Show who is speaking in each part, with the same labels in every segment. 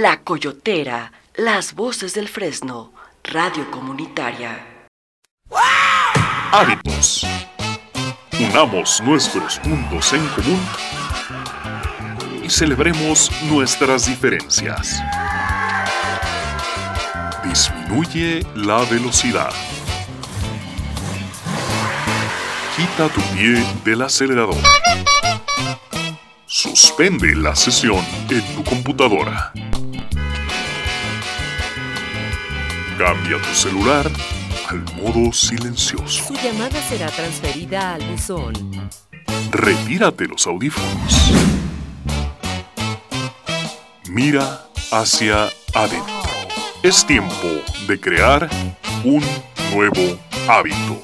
Speaker 1: La Coyotera, las voces del Fresno, radio comunitaria.
Speaker 2: Hábitos. Unamos nuestros puntos en común y celebremos nuestras diferencias. Disminuye la velocidad. Quita tu pie del acelerador. Suspende la sesión en tu computadora. Cambia tu celular al modo silencioso.
Speaker 3: Su llamada será transferida al buzón.
Speaker 2: Retírate los audífonos. Mira hacia adentro. Es tiempo de crear un nuevo hábito.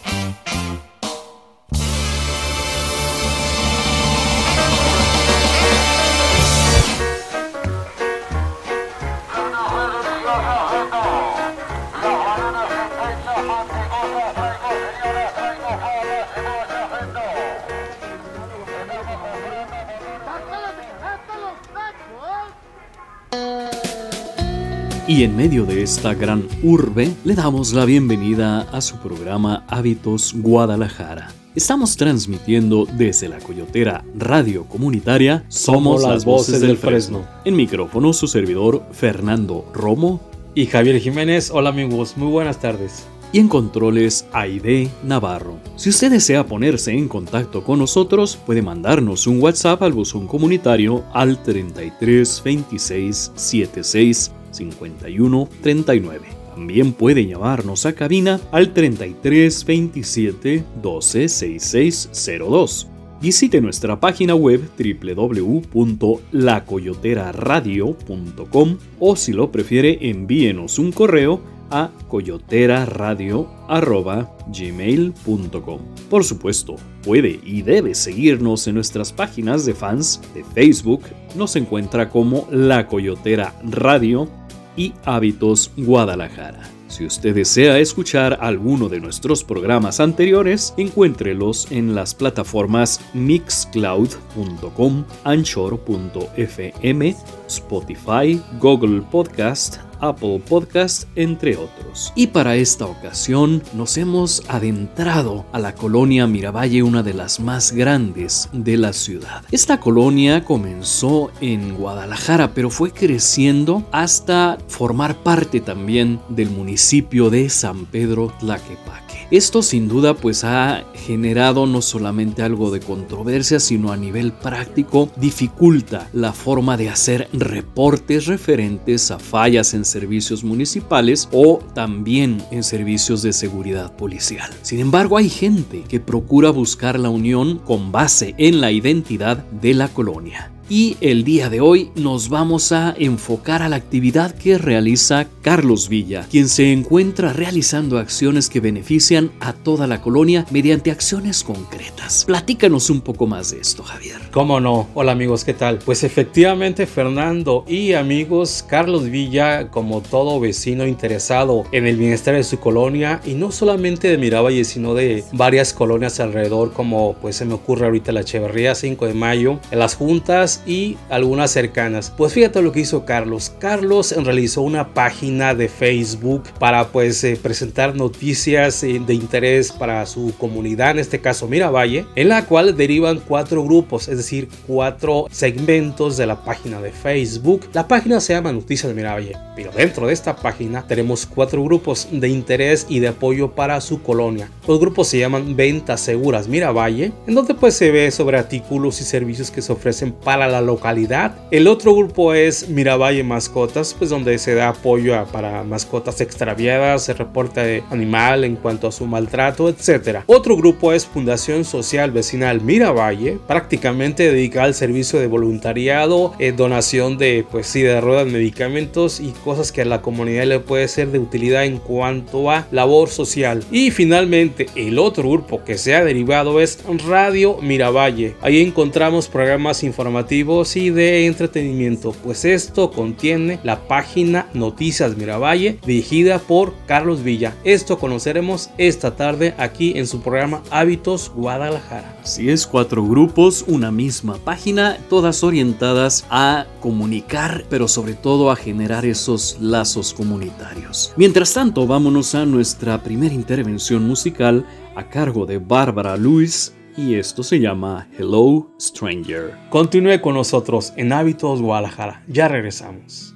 Speaker 4: Y en medio de esta gran urbe, le damos la bienvenida a su programa Hábitos Guadalajara. Estamos transmitiendo desde la Coyotera Radio Comunitaria Somos, las voces del Fresno. En micrófono su servidor Fernando Romo
Speaker 5: y Javier Jiménez. Hola amigos, muy buenas tardes.
Speaker 4: Y en controles Aide Navarro. Si usted desea ponerse en contacto con nosotros, puede mandarnos un WhatsApp al buzón comunitario al 33 26 76 51 39. También puede llamarnos a cabina al 33 27 12 6602. Visite nuestra página web www.lacoyoteraradio.com o si lo prefiere envíenos un correo a coyoteraradio.gmail.com Por supuesto, puede y debe seguirnos en nuestras páginas de fans de Facebook. Nos encuentra como La Coyotera Radio y Hábitos Guadalajara. Si usted desea escuchar alguno de nuestros programas anteriores, encuéntrelos en las plataformas mixcloud.com, anchor.fm, Spotify, Google Podcast, Apple Podcast, entre otros. Y para esta ocasión nos hemos adentrado a la colonia Miravalle, una de las más grandes de la ciudad. Esta colonia comenzó en Guadalajara, pero fue creciendo hasta formar parte también del municipio de San Pedro Tlaquepaque. Esto sin duda pues ha generado no solamente algo de controversia, sino a nivel práctico dificulta la forma de hacer reportes referentes a fallas en servicios municipales o también en servicios de seguridad policial. Sin embargo, hay gente que procura buscar la unión con base en la identidad de la colonia y el día de hoy nos vamos a enfocar a la actividad que realiza Carlos Villa, quien se encuentra realizando acciones que benefician a toda la colonia mediante acciones concretas. Platícanos un poco más de esto, Javier.
Speaker 5: ¿Cómo no? Hola amigos, ¿qué tal? Pues efectivamente Fernando y amigos, Carlos Villa, como todo vecino interesado en el bienestar de su colonia y no solamente de Miravalle, sino de varias colonias alrededor, como pues se me ocurre ahorita la Echeverría 5 de mayo, en las juntas y algunas cercanas. Pues fíjate lo que hizo Carlos. Carlos realizó una página de Facebook para pues eh, presentar noticias eh, de interés para su comunidad, en este caso Miravalle, en la cual derivan cuatro grupos, es decir, cuatro segmentos de la página de Facebook. La página se llama Noticias de Miravalle, pero dentro de esta página tenemos cuatro grupos de interés y de apoyo para su colonia. Los grupos se llaman Ventas Seguras Miravalle, en donde pues se ve sobre artículos y servicios que se ofrecen para la localidad. El otro grupo es Miravalle Mascotas, pues donde se da apoyo para mascotas extraviadas, se reporta de animal en cuanto a su maltrato, etc. Otro grupo es Fundación Social Vecinal Miravalle, prácticamente dedicada al servicio de voluntariado, eh, donación de pues sí de ruedas, medicamentos y cosas que a la comunidad le puede ser de utilidad en cuanto a labor social. Y finalmente el otro grupo que se ha derivado es Radio Miravalle. Ahí encontramos programas informativos y de entretenimiento, pues esto contiene la página Noticias Miravalle dirigida por Carlos Villa. Esto conoceremos esta tarde aquí en su programa Hábitos Guadalajara.
Speaker 6: Así es, cuatro grupos, una misma página, todas orientadas a comunicar, pero sobre todo a generar esos lazos comunitarios. Mientras tanto, vámonos a nuestra primera intervención musical a cargo de Bárbara Luis y esto se llama Hello Stranger.
Speaker 5: Continúe con nosotros en Hábitos Guadalajara. Ya regresamos.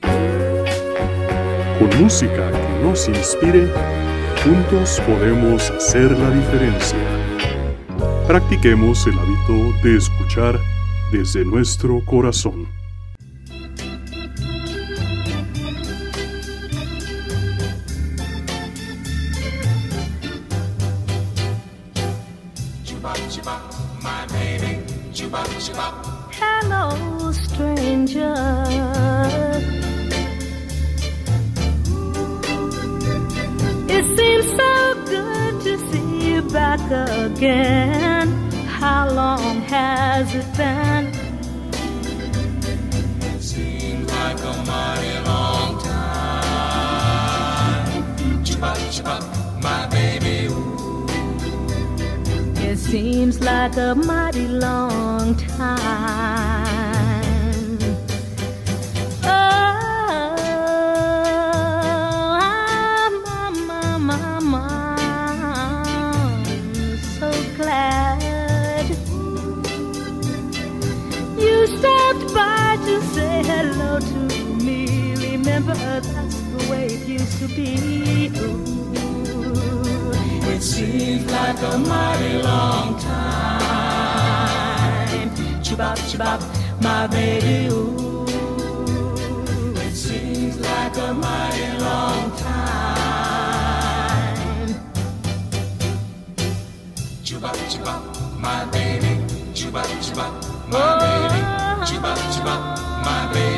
Speaker 2: Con música que nos inspire, juntos podemos hacer la diferencia. Practiquemos el hábito de escuchar desde nuestro corazón.
Speaker 7: Again. How long has it been?
Speaker 8: Seems like a mighty long time. Chibop, chibop, my baby. Ooh.
Speaker 7: It seems like a mighty long time. To be. Ooh.
Speaker 8: It seems like a mighty long time.
Speaker 7: Chibop, chibop, my baby, ooh.
Speaker 8: It seems like a mighty long time. Chibop, chibop, my baby. Chibop, chibop, my baby. Chibop, chibop, my baby.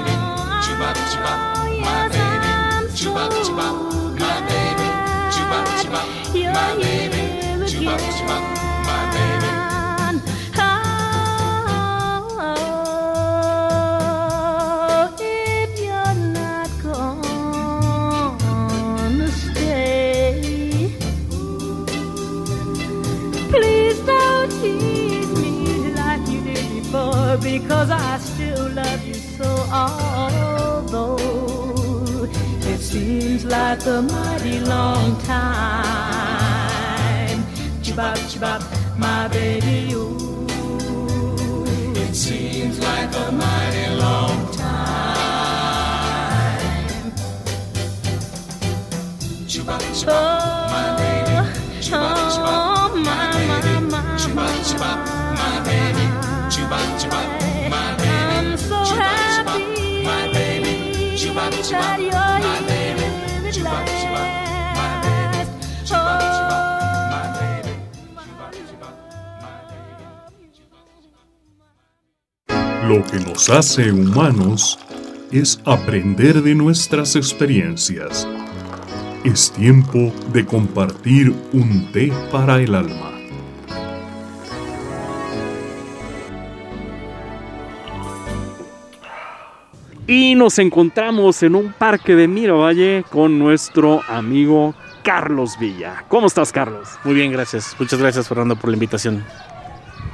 Speaker 7: Seems like a mighty long time, chibop chibop, my baby, ooh.
Speaker 8: It seems like a mighty long time. Chibop, chibop, my baby. Chibop, chibop, my baby. Chibop, chibop, my baby. Chibop, chibop, my baby.
Speaker 7: I'm so
Speaker 8: Chibop, chibop,
Speaker 7: happy
Speaker 8: my baby. Chibop, chibop,
Speaker 2: Lo que nos hace humanos es aprender de nuestras experiencias. Es tiempo de compartir un té para el alma.
Speaker 6: Y nos encontramos en un parque de Miravalle con nuestro amigo Carlos Villa. ¿Cómo estás, Carlos?
Speaker 9: Muy bien, gracias. Muchas gracias, Fernando, por la invitación.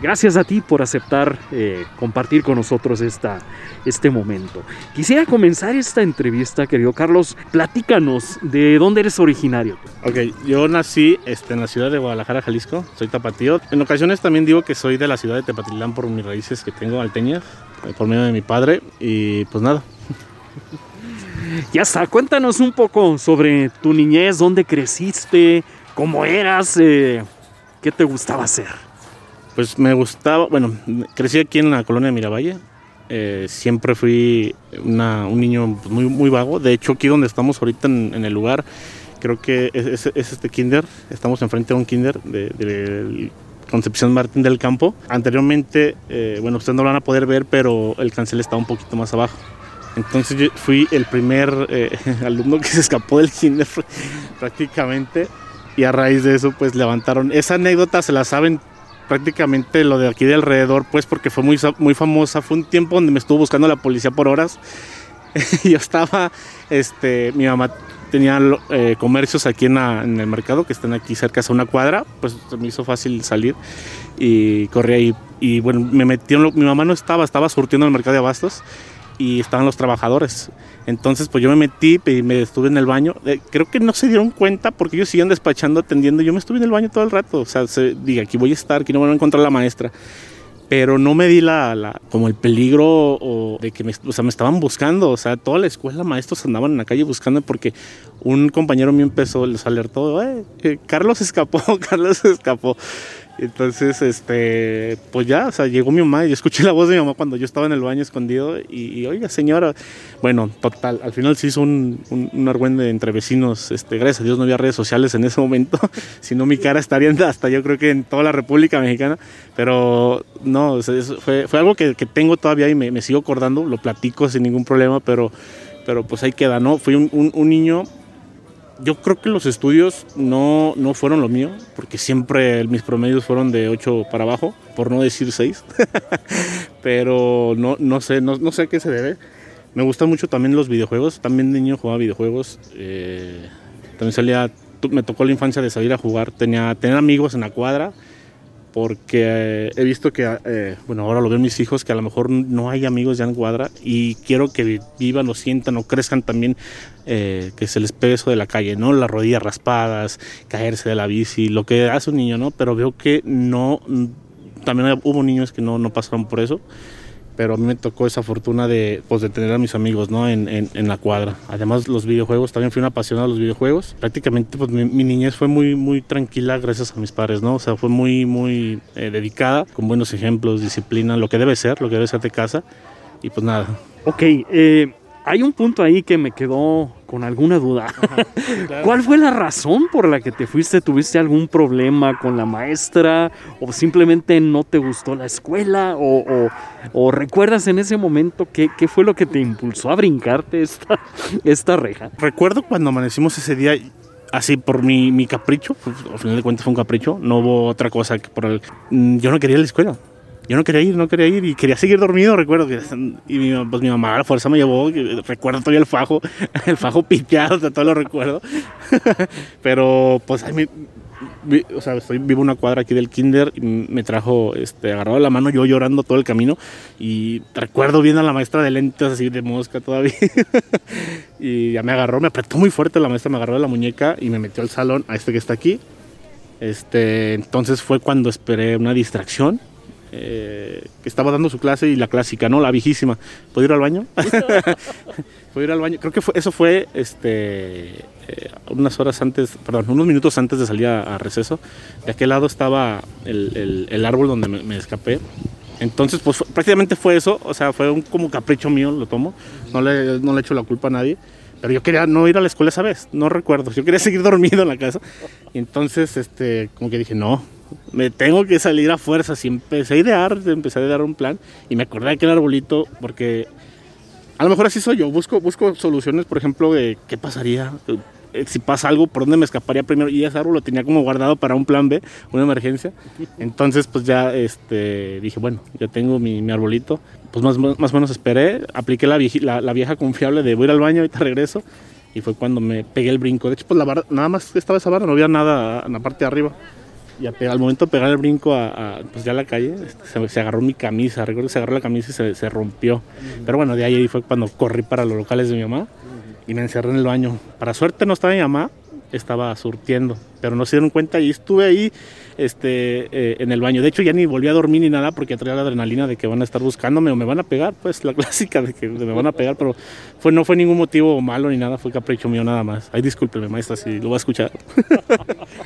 Speaker 6: Gracias a ti por aceptar eh, compartir con nosotros esta, este momento. Quisiera comenzar esta entrevista, querido Carlos. Platícanos de dónde eres originario.
Speaker 9: Ok, yo nací este, en la ciudad de Guadalajara, Jalisco. Soy tapatío. En ocasiones también digo que soy de la ciudad de Tepatitlán por mis raíces que tengo alteñas, eh, por medio de mi padre. Y pues nada,
Speaker 6: Ya está, cuéntanos un poco sobre tu niñez, dónde creciste, cómo eras, eh, qué te gustaba hacer.
Speaker 9: Pues me gustaba, bueno, crecí aquí en la colonia de Miravalle. Eh, siempre fui una- un niño pues, muy, muy vago. De hecho, aquí donde estamos ahorita en, en el lugar, creo que es, es- es este kinder. Estamos enfrente de un kinder de, de Concepción Martín del Campo. Anteriormente, eh, bueno, ustedes no lo van a poder ver, pero el cancel estaba un poquito más abajo. Entonces yo fui el primer eh, alumno que se escapó del kinder prácticamente. Y a raíz de eso, pues levantaron. Esa anécdota se la saben prácticamente lo de aquí de alrededor, pues porque fue muy, muy famosa. Fue un tiempo donde me estuvo buscando la policía por horas. Yo estaba, este, mi mamá tenía eh, comercios aquí en, el mercado que están aquí cerca de una cuadra, pues me hizo fácil salir y corrí ahí. Y bueno, me metieron, mi mamá no estaba, estaba surtiendo el mercado de abastos y estaban los trabajadores. Entonces, pues yo me metí y me estuve en el baño. Eh, creo que no se dieron cuenta porque ellos siguen despachando, atendiendo. Yo me estuve en el baño todo el rato. O sea, se, diga, aquí voy a estar, aquí no voy a encontrar la maestra. Pero no me di la, la como el peligro o de que me, o sea, me estaban buscando. O sea, toda la escuela, maestros andaban en la calle buscando porque un compañero mío empezó, les alertó, eh, eh, Carlos escapó, Carlos escapó. Entonces, este, pues ya, o sea, llegó mi mamá y escuché la voz de mi mamá cuando yo estaba en el baño escondido y, oiga, señora, bueno, total, al final se hizo un, un, un argüende entre vecinos, este, gracias a Dios no había redes sociales en ese momento, si no mi cara estaría hasta yo creo que en toda la República Mexicana, pero no, o sea, fue, fue, algo que, que, tengo todavía y me, me, sigo acordando, lo platico sin ningún problema, pero, pero pues ahí queda, ¿no? Fui un, un niño yo creo que los estudios no, no fueron lo mío, porque siempre mis promedios fueron de 8 para abajo, por no decir 6. Pero no, no sé, no, no, sé a qué se debe. Me gustan mucho también los videojuegos. También de niño jugaba videojuegos. Eh, también salía, me tocó la infancia de salir a jugar. Tenía, tener amigos en la cuadra porque eh, he visto que, eh, bueno, ahora lo ven mis hijos, que a lo mejor no hay amigos ya en cuadra y quiero que vivan o sientan o crezcan también, eh, que se les pegue eso de la calle, ¿no? Las rodillas raspadas, caerse de la bici, lo que hace un niño, ¿no? Pero veo que no, también hubo niños que no, no pasaron por eso pero a mí me tocó esa fortuna de, pues, de tener a mis amigos ¿no? en, en, la cuadra. Además, los videojuegos, también fui un apasionado de los videojuegos. Prácticamente pues, mi, mi, niñez fue muy, muy tranquila gracias a mis padres, ¿no? O sea, fue muy, muy eh, dedicada, con buenos ejemplos, disciplina, lo que debe ser, lo que debe ser de casa. Y pues nada.
Speaker 6: Ok, eh, hay un punto ahí que me quedó con alguna duda. Ajá, claro. ¿Cuál fue la razón por la que te fuiste? ¿Tuviste algún problema con la maestra? ¿O simplemente no te gustó la escuela? ¿O, o, o recuerdas en ese momento qué, qué, fue lo que te impulsó a brincarte esta, esta reja?
Speaker 9: Recuerdo cuando amanecimos ese día así por mi, mi capricho, pues, al final de cuentas fue un capricho, no hubo otra cosa que por el... Mm, yo no quería la escuela yo no quería ir, no quería ir y quería seguir dormido, recuerdo que y mi, pues mi mamá a la fuerza me llevó, recuerdo todavía el fajo, el fajo piteado, o sea, todo lo recuerdo. Pero pues vi, o sea, estoy vivo una cuadra aquí del kinder y me trajo este agarrado la mano yo llorando todo el camino y recuerdo viendo a la maestra de lentes así de mosca todavía. y ya me agarró, me apretó muy fuerte la maestra, me agarró de la muñeca y me metió al salón a este que está aquí. Este, entonces fue cuando esperé una distracción eh, que estaba dando su clase y la clásica, ¿no? La viejísima. ¿Puedo ir al baño? ¿Puedo ir al baño? Creo que fue, eso fue este, eh, unas horas antes, perdón, unos minutos antes de salir a, a receso. De aquel lado estaba el, el, el árbol donde me, me, escapé. Entonces, pues prácticamente fue eso, o sea, fue un como capricho mío, lo tomo. No le, no le echo la culpa a nadie. Pero yo quería no ir a la escuela esa vez, no recuerdo. Yo quería seguir dormido en la casa. Y entonces, este, como que dije, no, me tengo que salir a fuerzas y empecé a idear, empecé a idear un plan y me acordé de aquel arbolito porque a lo mejor así soy yo, busco, busco soluciones, por ejemplo, de qué pasaría si pasa algo, por dónde me escaparía primero y ese árbol lo tenía como guardado para un plan B, una emergencia. Entonces pues ya este, dije, bueno, ya tengo mi, mi arbolito, pues más, más o menos esperé, apliqué la, vieja, la, la vieja confiable de voy a ir al baño, ahorita regreso y fue cuando me pegué el brinco. De hecho, pues la barra, nada más estaba esa barra, no había nada en la parte de arriba y a pegar, al momento de pegar el brinco a, a pues ya a la calle, se, se, agarró mi camisa, recuerdo que se agarró la camisa y se, se rompió. Uh -huh. Pero bueno, de ahí fue cuando corrí para los locales de mi mamá uh -huh. y me encerré en el baño. Para suerte no estaba mi mamá, estaba surtiendo, pero no se dieron cuenta y estuve ahí este, eh, en el baño. De hecho, ya ni volví a dormir ni nada porque traía la adrenalina de que van a estar buscándome o me van a pegar, pues la clásica de que me van a pegar, pero fue, no fue ningún motivo malo ni nada, fue capricho mío nada más. Ay, discúlpeme, maestra, si lo va a escuchar.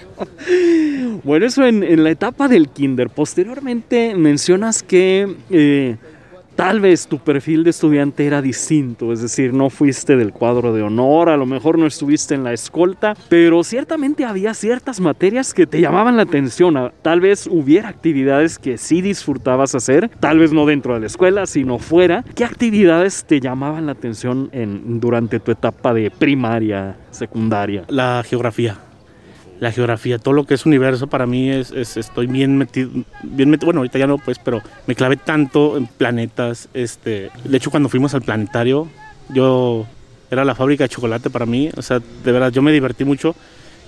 Speaker 6: bueno, eso en, en, la etapa del kinder. Posteriormente mencionas que... Eh, tal vez tu perfil de estudiante era distinto, es decir, no fuiste del cuadro de honor, a lo mejor no estuviste en la escolta, pero ciertamente había ciertas materias que te llamaban la atención, tal vez hubiera actividades que sí disfrutabas hacer, tal vez no dentro de la escuela, sino fuera. ¿Qué actividades te llamaban la atención en, durante tu etapa de primaria, secundaria?
Speaker 9: La geografía la geografía, todo lo que es universo para mí es, es- estoy bien metido, bien metido, bueno ahorita ya no pues, pero me clavé tanto en planetas, este, de hecho cuando fuimos al planetario, yo era la fábrica de chocolate para mí, o sea, de verdad yo me divertí mucho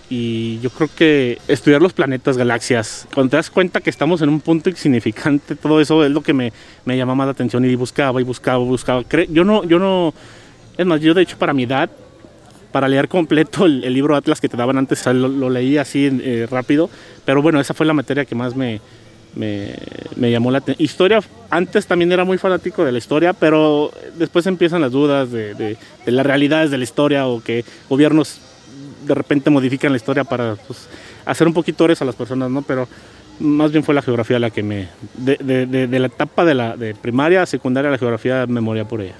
Speaker 9: y yo creo que estudiar los planetas, galaxias, cuando te das cuenta que estamos en un punto insignificante, todo eso es lo que me, me llamaba la atención y buscaba y buscaba, buscaba. Cre- Yo no, yo no, es más, yo de hecho para mi edad, para leer completo el, libro Atlas que te daban antes, lo, leí así eh, rápido, pero bueno, esa fue la materia que más me, me, llamó la atención. Historia, antes también era muy fanático de la historia, pero después empiezan las dudas de, de- las realidades de la historia o que gobiernos de repente modifican la historia para pues, hacer un poquito horas a las personas, ¿no? Pero más bien fue la geografía la que me... De, la etapa de, la, primaria a secundaria, la geografía me moría por ella.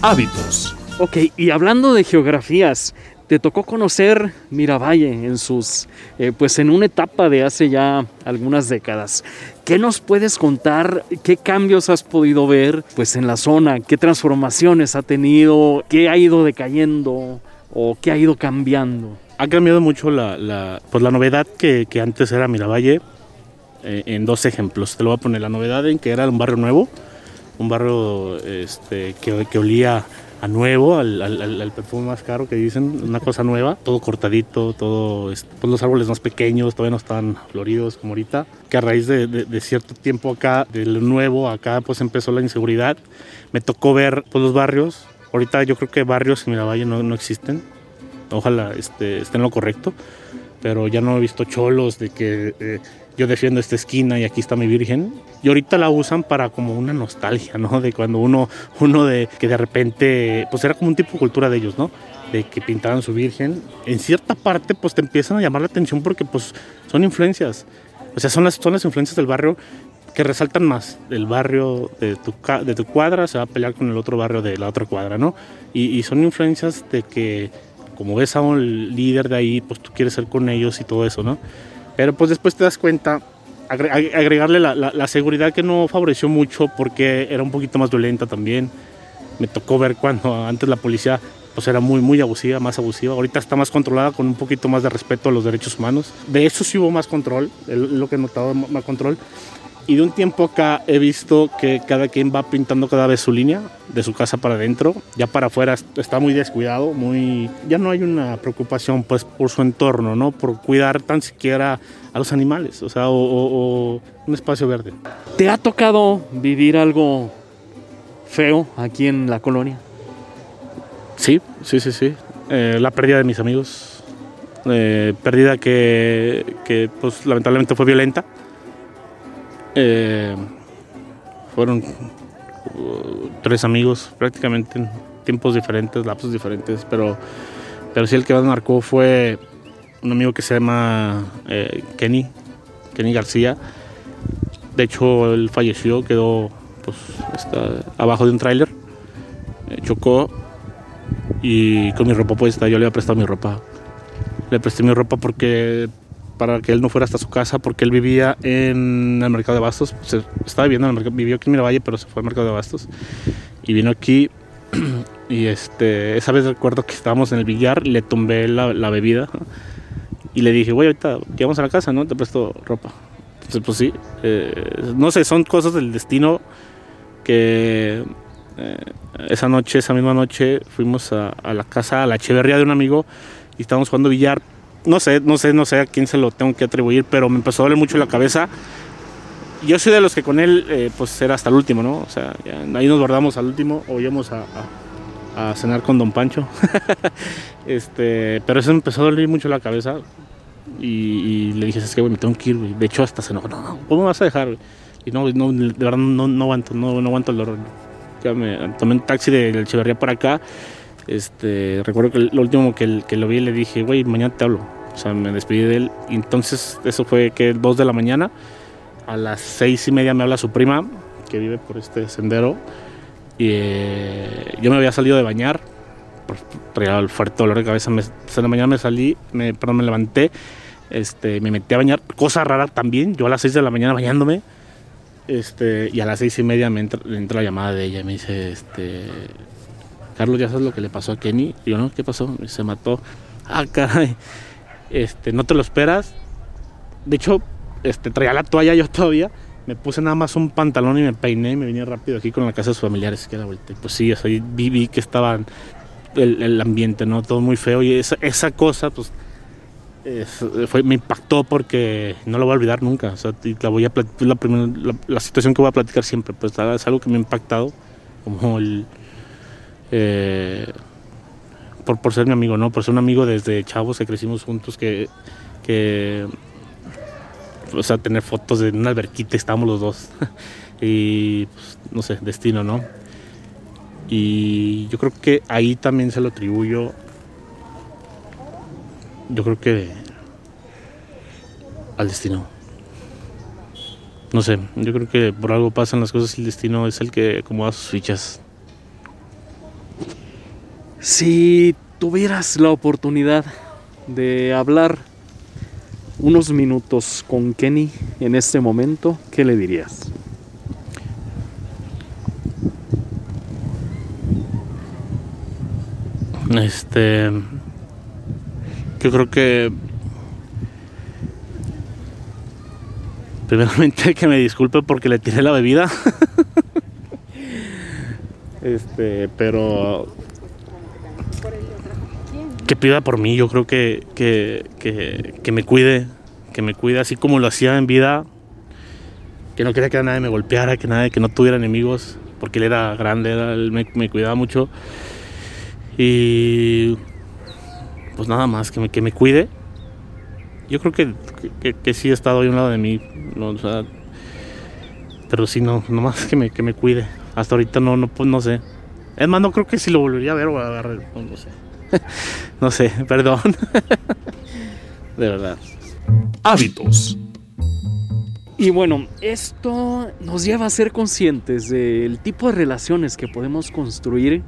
Speaker 2: Hábitos.
Speaker 6: Ok, y hablando de geografías, te tocó conocer Miravalle en sus, eh, pues en una etapa de hace ya algunas décadas. ¿Qué nos puedes contar? ¿Qué cambios has podido ver, pues en la zona? ¿Qué transformaciones ha tenido? ¿Qué ha ido decayendo o qué ha ido cambiando?
Speaker 9: Ha cambiado mucho la, pues la novedad que, antes era Miravalle eh, en dos ejemplos. Te lo voy a poner. La novedad en que era un barrio nuevo, un barrio este, que olía a nuevo, al, al- al- perfume más caro que dicen, una cosa nueva, todo cortadito, todo, este, pues los árboles más pequeños, todavía no están floridos como ahorita, que a raíz de, de- de cierto tiempo acá, de lo nuevo, acá pues empezó la inseguridad, me tocó ver pues, los barrios, ahorita yo creo que barrios en Miravalle no, no existen, ojalá este, esté en lo correcto, pero ya no he visto cholos de que eh, yo defiendo esta esquina y aquí está mi virgen. Y ahorita la usan para como una nostalgia, ¿no? De cuando uno, uno de que de repente, pues era como un tipo de cultura de ellos, ¿no? De que pintaban su virgen. En cierta parte, pues te empiezan a llamar la atención porque pues son influencias. O sea, son las, son las influencias del barrio que resaltan más. El barrio de tu, de tu cuadra se va a pelear con el otro barrio de la otra cuadra, ¿no? Y, y son influencias de que como ves a un líder de ahí, pues tú quieres ser con ellos y todo eso, ¿no? Pero pues después te das cuenta, agre- ag- agregarle la, la- la seguridad que no favoreció mucho porque era un poquito más violenta también. Me tocó ver cuando antes la policía pues era muy, muy abusiva, más abusiva. Ahorita está más controlada con un poquito más de respeto a los derechos humanos. De eso sí hubo más control, lo que he notado, más control. Y de un tiempo acá he visto que cada quien va pintando cada vez su línea, de su casa para adentro. Ya para afuera está muy descuidado, muy... Ya no hay una preocupación pues por su entorno, ¿no? Por cuidar tan siquiera a los animales, o sea, o, o- o un espacio verde.
Speaker 6: ¿Te ha tocado vivir algo feo aquí en la colonia?
Speaker 9: Sí, sí, sí, sí. Eh, la pérdida de mis amigos. Eh, pérdida que, que, pues lamentablemente fue violenta. Eh, fueron uh, tres amigos prácticamente en tiempos diferentes, lapsos diferentes, pero, pero sí el que más marcó fue un amigo que se llama eh, Kenny, Kenny García. De hecho, él falleció, quedó pues, abajo de un tráiler, eh, chocó y con mi ropa puesta, yo le había prestado mi ropa. Le presté mi ropa porque para que él no fuera hasta su casa, porque él vivía en el mercado de Bastos, estaba viviendo en el mercado, vivió aquí en Miravalle, pero se fue al mercado de Bastos y vino aquí y este, esa vez recuerdo que estábamos en el billar, le tumbé la, bebida y le dije, güey, ahorita llegamos a la casa, ¿no? Te presto ropa. Entonces, pues sí, eh, no sé, son cosas del destino que eh, esa noche, esa misma noche, fuimos a, a la casa, a la cheverría de un amigo y estábamos jugando billar. No sé, no sé, no sé a quién se lo tengo que atribuir, pero me empezó a doler mucho la cabeza. Yo soy de los que con él, eh, pues era hasta el último, ¿no? O sea, ahí nos guardamos al último o íbamos a, cenar con Don Pancho. este, pero eso me empezó a doler mucho la cabeza y, le dije, es que güey, me tengo que ir, güey. De hecho, hasta se no, no, ¿cómo me vas a dejar, güey? Y no, no, de verdad no, no aguanto, no, no aguanto el dolor. Ya tomé un taxi de Echeverría para acá. Este, recuerdo que lo último que, lo vi le dije, güey, mañana te hablo. O sea, me despedí de él. Y entonces, eso fue que 2 de la mañana. A las seis y media me habla su prima, que vive por este sendero. Y eh, yo me había salido de bañar. Traía el fuerte dolor de cabeza. Me, en la mañana me salí, me, perdón, me levanté. Este, me metí a bañar. Cosa rara también. Yo a las 6 de la mañana bañándome. Este, y a las seis y media me entra, me entra la llamada de ella y me dice, este, Carlos, ¿ya sabes lo que le pasó a Kenny? Y yo, no, ¿qué pasó? Se mató. Ah, caray. este, no te lo esperas. De hecho, este, traía la toalla yo todavía. Me puse nada más un pantalón y me peiné y me vine rápido aquí con la casa de sus familiares. Que era vuelta. Pues sí, o sea, vi, que estaba el, ambiente, ¿no? Todo muy feo. Y esa, esa cosa, pues, es- fue, me impactó porque no lo voy a olvidar nunca. O sea, la, voy a la, primera- la, la situación que voy a platicar siempre, pues es algo que me ha impactado, como el. Eh, por, por ser mi amigo, ¿no? Por ser un amigo desde chavos que crecimos juntos, que. que o sea, tener fotos de una alberquita, estábamos los dos. y, pues, no sé, destino, ¿no? Y yo creo que ahí también se lo atribuyo yo creo que al destino. No sé, yo creo que por algo pasan las cosas y el destino es el que acomoda sus fichas.
Speaker 6: Si tuvieras la oportunidad de hablar unos minutos con Kenny en este momento, ¿qué le dirías?
Speaker 9: Este. Yo creo que. Primeramente que me disculpe porque le tiré la bebida. este, pero. Que pida por mí, yo creo que, que, que, que me cuide, que me cuide así como lo hacía en vida. Que no quería que nadie me golpeara, que nadie, que no tuviera enemigos, porque él era grande, él me, cuidaba mucho. Y pues nada más, que me, que me cuide. Yo creo que, que, sí ha estado ahí a un lado de mí. no, pero sí, no, nomás que me, que me cuide. Hasta ahorita no, no, pues no sé. Es más, no creo que si lo volvería a ver o a agarrar. No, no sé. no sé, perdón. de verdad.
Speaker 2: Hábitos.
Speaker 6: Y bueno, esto nos lleva a ser conscientes del tipo de relaciones que podemos construir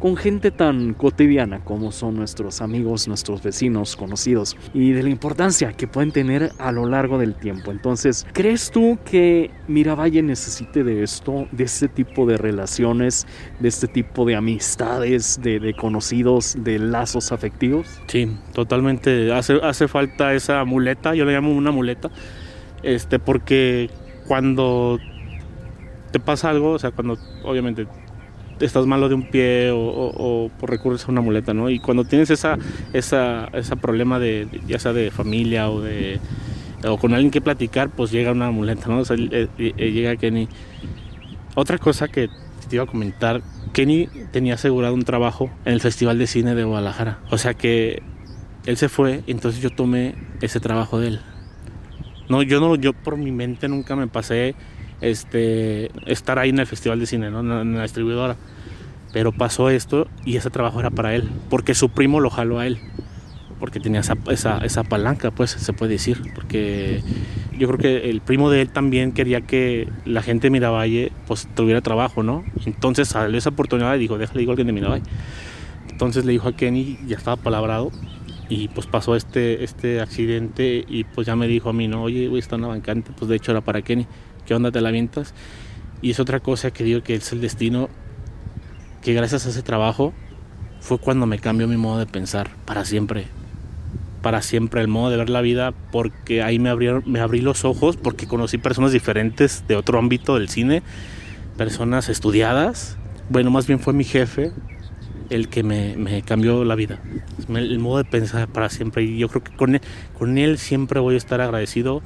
Speaker 6: con gente tan cotidiana como son nuestros amigos, nuestros vecinos, conocidos, y de la importancia que pueden tener a lo largo del tiempo. Entonces, ¿crees tú que Miravalle necesite de esto, de este tipo de relaciones, de este tipo de amistades, de, de conocidos, de lazos afectivos?
Speaker 9: Sí, totalmente. Hace, hace falta esa muleta, yo le llamo una muleta, este, porque cuando te pasa algo, o sea, cuando obviamente estás malo de un pie o, o- o por recurres a una muleta, ¿no? Y cuando tienes esa, esa, ese problema de, de- ya sea de familia o de o con alguien que platicar, pues llega una muleta, ¿no? O sea, eh, eh, eh, llega Kenny. Otra cosa que te iba a comentar, Kenny tenía asegurado un trabajo en el Festival de Cine de Guadalajara. O sea que él se fue, entonces yo tomé ese trabajo de él. No, yo no, yo por mi mente nunca me pasé este estar ahí en el Festival de Cine, ¿no? en, la- distribuidora. Pero pasó esto y ese trabajo era para él, porque su primo lo jaló a él. Porque tenía esa, esa, esa palanca, pues se puede decir. Porque yo creo que el primo de él también quería que la gente de Miravalle pues tuviera trabajo, ¿no? Entonces salió esa oportunidad y dijo, déjale digo a alguien de Miravalle. Entonces le dijo a Kenny, ya estaba palabrado, y pues pasó este, este accidente y pues ya me dijo a mí, no, oye, güey, está una bancante, pues de hecho era para Kenny, ¿qué onda te la avientas? Y es otra cosa que digo que es el destino, que gracias a ese trabajo fue cuando me cambió mi modo de pensar para siempre. Para siempre el modo de ver la vida, porque ahí me abrieron, me abrí los ojos, porque conocí personas diferentes de otro ámbito del cine, personas estudiadas. Bueno, más bien fue mi jefe el que me, cambió la vida. El modo de pensar para siempre. Y yo creo que con él, con él siempre voy a estar agradecido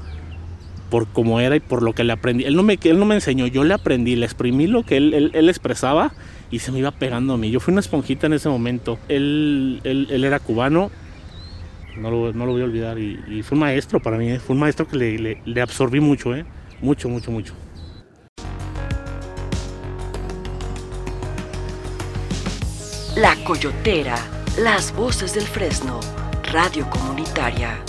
Speaker 9: por cómo era y por lo que le aprendí. Él no me, él no me enseñó, yo le aprendí, le exprimí lo que él, él- él expresaba y se me iba pegando a mí. Yo fui una esponjita en ese momento. Él, él, él era cubano, no lo, no lo voy a olvidar. Y, fue un maestro para mí, ¿eh? fue un maestro que le, le- le absorbí mucho, ¿eh? mucho, mucho, mucho.
Speaker 1: La Coyotera, las voces del Fresno, radio comunitaria.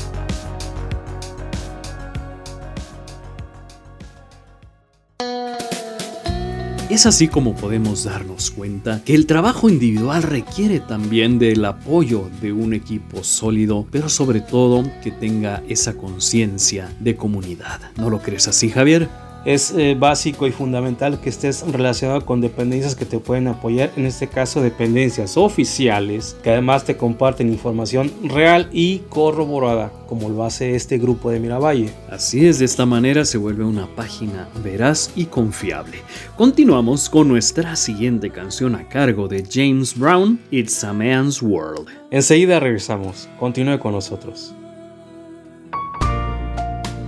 Speaker 4: Es así como podemos darnos cuenta que el trabajo individual requiere también del apoyo de un equipo sólido, pero sobre todo que tenga esa conciencia de comunidad. ¿No lo crees así, Javier?
Speaker 5: Es eh, básico y fundamental que estés relacionado con dependencias que te pueden apoyar, en este caso dependencias oficiales, que además te comparten información real y corroborada, como lo hace este grupo de Miravalle.
Speaker 4: Así es, de esta manera se vuelve una página veraz y confiable. Continuamos con nuestra siguiente canción a cargo de James Brown, It's a Man's World.
Speaker 5: Enseguida regresamos, continúe con nosotros.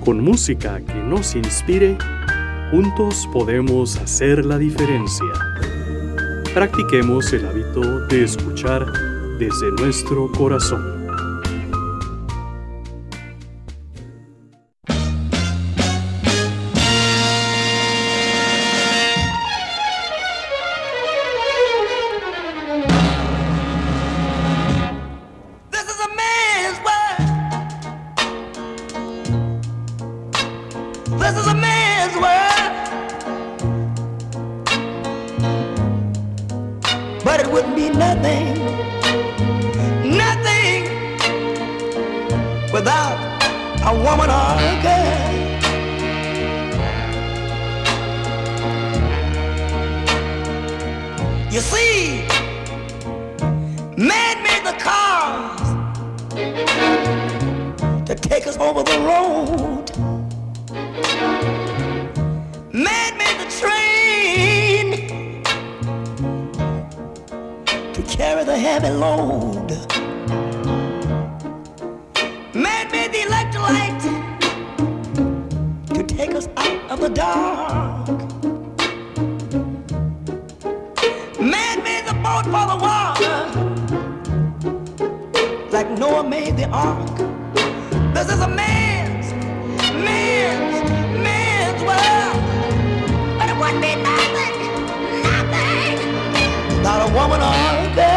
Speaker 6: Con música que nos inspire, juntos podemos hacer la diferencia. Practiquemos el hábito de escuchar desde nuestro corazón.
Speaker 10: Take us out of the dark. Man made the boat for the water like Noah made the ark. This is a man's, man's, man's world. But it wouldn't be nothing, nothing without a woman or a girl.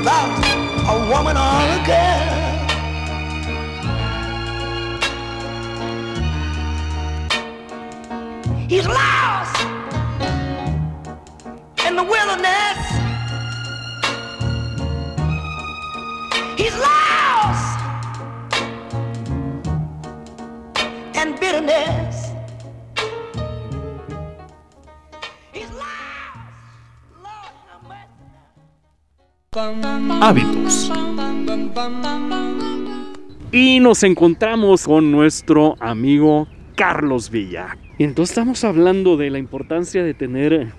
Speaker 10: Without a woman or a girl. He's lost
Speaker 6: Hábitos. Y nos encontramos con nuestro amigo Carlos Villa. Y entonces estamos hablando de la importancia de tener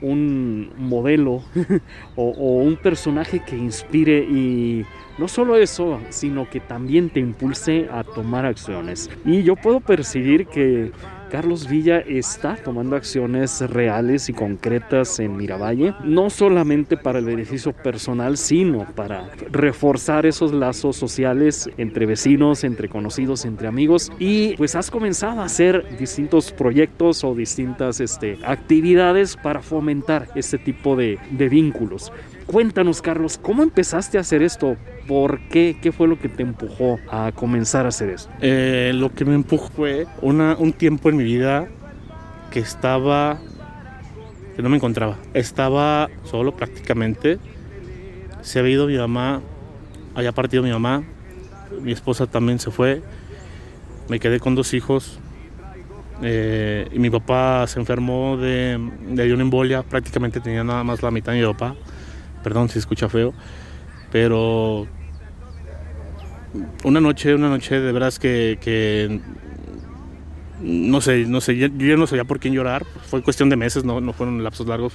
Speaker 6: un modelo o, o un personaje que inspire y no solo eso, sino que también te impulse a tomar acciones. Y yo puedo percibir que Carlos Villa está tomando acciones reales y concretas en Miravalle, no solamente para el beneficio personal, sino para reforzar esos lazos sociales entre vecinos, entre conocidos, entre amigos. Y pues has comenzado a hacer distintos proyectos o distintas este, actividades para fomentar este tipo de, de vínculos. Cuéntanos, Carlos, ¿cómo empezaste a hacer esto? ¿Por qué? ¿Qué fue lo que te empujó a comenzar a hacer esto?
Speaker 9: Eh, lo que me empujó fue una, un tiempo en mi vida que estaba, que no me encontraba. Estaba solo prácticamente. Se había ido mi mamá, había partido mi mamá, mi esposa también se fue. Me quedé con dos hijos. eh, y mi papá se enfermó de, de una embolia, prácticamente tenía nada más la mitad de mi papá. Perdón si escucha feo, pero una noche, una noche de veras que, no sé, no sé, yo ya no sabía por quién llorar, fue cuestión de meses, no, no fueron lapsos largos,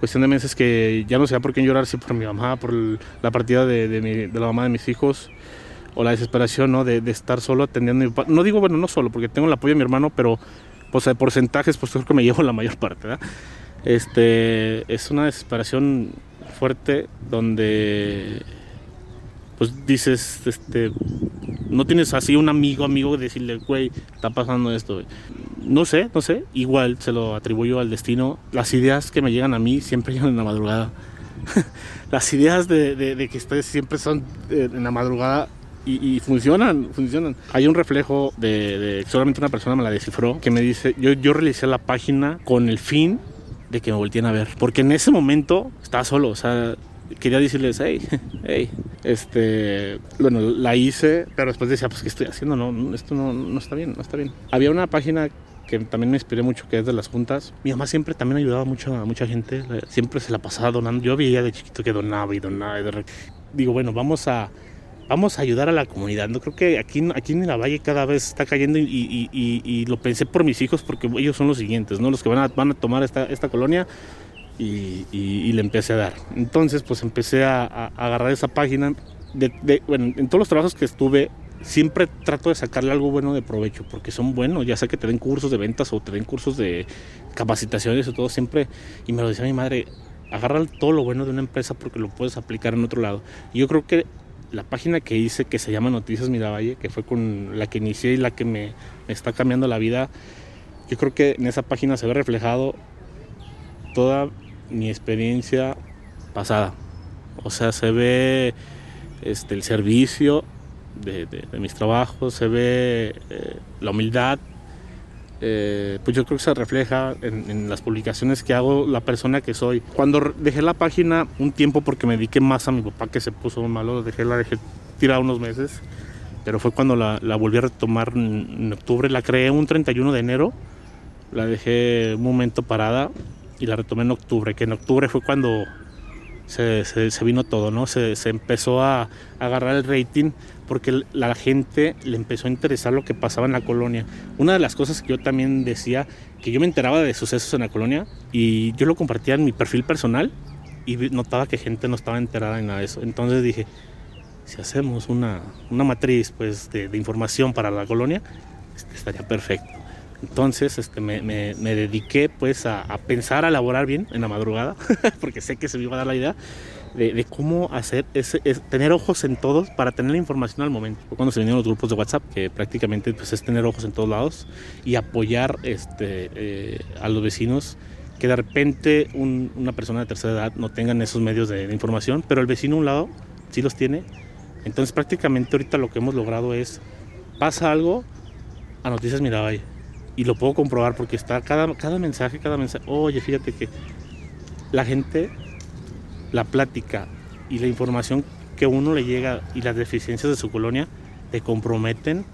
Speaker 9: cuestión de meses que ya no sabía por quién llorar, si por mi mamá, por la partida de, mi- de la mamá de mis hijos, o la desesperación, ¿no? De, de estar solo atendiendo a mi papá. No digo, bueno, no solo, porque tengo el apoyo de mi hermano, pero pues de porcentajes, pues creo que me llevo la mayor parte, ¿verdad? Este, es una desesperación fuerte donde pues dices, este, no tienes así un amigo, amigo, de decirle, güey, está pasando esto. güey". No sé, no sé, igual se lo atribuyo al destino. Las ideas que me llegan a mí siempre llegan en la madrugada. Las ideas de, que ustedes siempre son eh, en la madrugada y, y funcionan, funcionan. Hay un reflejo de, de- solamente una persona me la descifró que me dice, yo, yo realicé la página con el fin de que me volteen a ver. Porque en ese momento estaba solo, o sea, quería decirles, hey, hey, este, bueno, la hice, pero después decía, pues, ¿qué estoy haciendo? No, esto no, no está bien, no está bien. Había una página que también me inspiré mucho, que es de las juntas. Mi mamá siempre también ayudaba mucho a mucha gente, siempre se la pasaba donando. Yo veía de chiquito que donaba y donaba. y de Digo, bueno, vamos a, vamos a ayudar a la comunidad. No creo que aquí, aquí en la Valle cada vez está cayendo y, y- y- y lo pensé por mis hijos porque ellos son los siguientes, ¿no? Los que van a, van a tomar esta, esta colonia y, le empecé a dar. Entonces, pues empecé a, a- a agarrar esa página. De, de- bueno, en todos los trabajos que estuve, siempre trato de sacarle algo bueno de provecho, porque son buenos, ya sea que te den cursos de ventas o te den cursos de capacitaciones o todo, siempre, y me lo decía mi madre, agarra todo lo bueno de una empresa porque lo puedes aplicar en otro lado. Y yo creo que la página que hice, que se llama Noticias Miravalle, que fue con la que inicié y la que me, está cambiando la vida, yo creo que en esa página se ve reflejado toda mi experiencia pasada. O sea, se ve este, el servicio de mis trabajos, se ve eh, la humildad. Eh, pues yo creo que se refleja en, en las publicaciones que hago la persona que soy. Cuando dejé la página un tiempo porque me dediqué más a mi papá que se puso malo, dejé la dejé tirada unos meses, pero fue cuando la, la volví a retomar en, en octubre. La creé un 31 de enero, la dejé un momento parada y la retomé en octubre, que en octubre fue cuando se, se- se vino todo, ¿no? Se, se empezó a, a agarrar el rating porque la gente le empezó a interesar lo que pasaba en la colonia. Una de las cosas que yo también decía, que yo me enteraba de sucesos en la colonia y yo lo compartía en mi perfil personal y notaba que gente no estaba enterada en nada de eso. Entonces dije, si hacemos una, una matriz pues, de, de información para la colonia, este, estaría perfecto. Entonces este, me, me- me dediqué pues a, a pensar, a elaborar bien en la madrugada, porque sé que se me iba a dar la idea de, de cómo hacer, ese, es tener ojos en todos para tener la información al momento. Cuando se vinieron los grupos de WhatsApp, que prácticamente pues, es tener ojos en todos lados y apoyar este, eh, a los vecinos que de repente un- una persona de tercera edad no tengan esos medios de, de información, pero el vecino a un lado sí los tiene. Entonces prácticamente ahorita lo que hemos logrado es, pasa algo a Noticias Miravalle y lo puedo comprobar porque está cada, cada mensaje, cada mensaje, oye, fíjate que la gente, la plática y la información que uno le llega y las deficiencias de su colonia te comprometen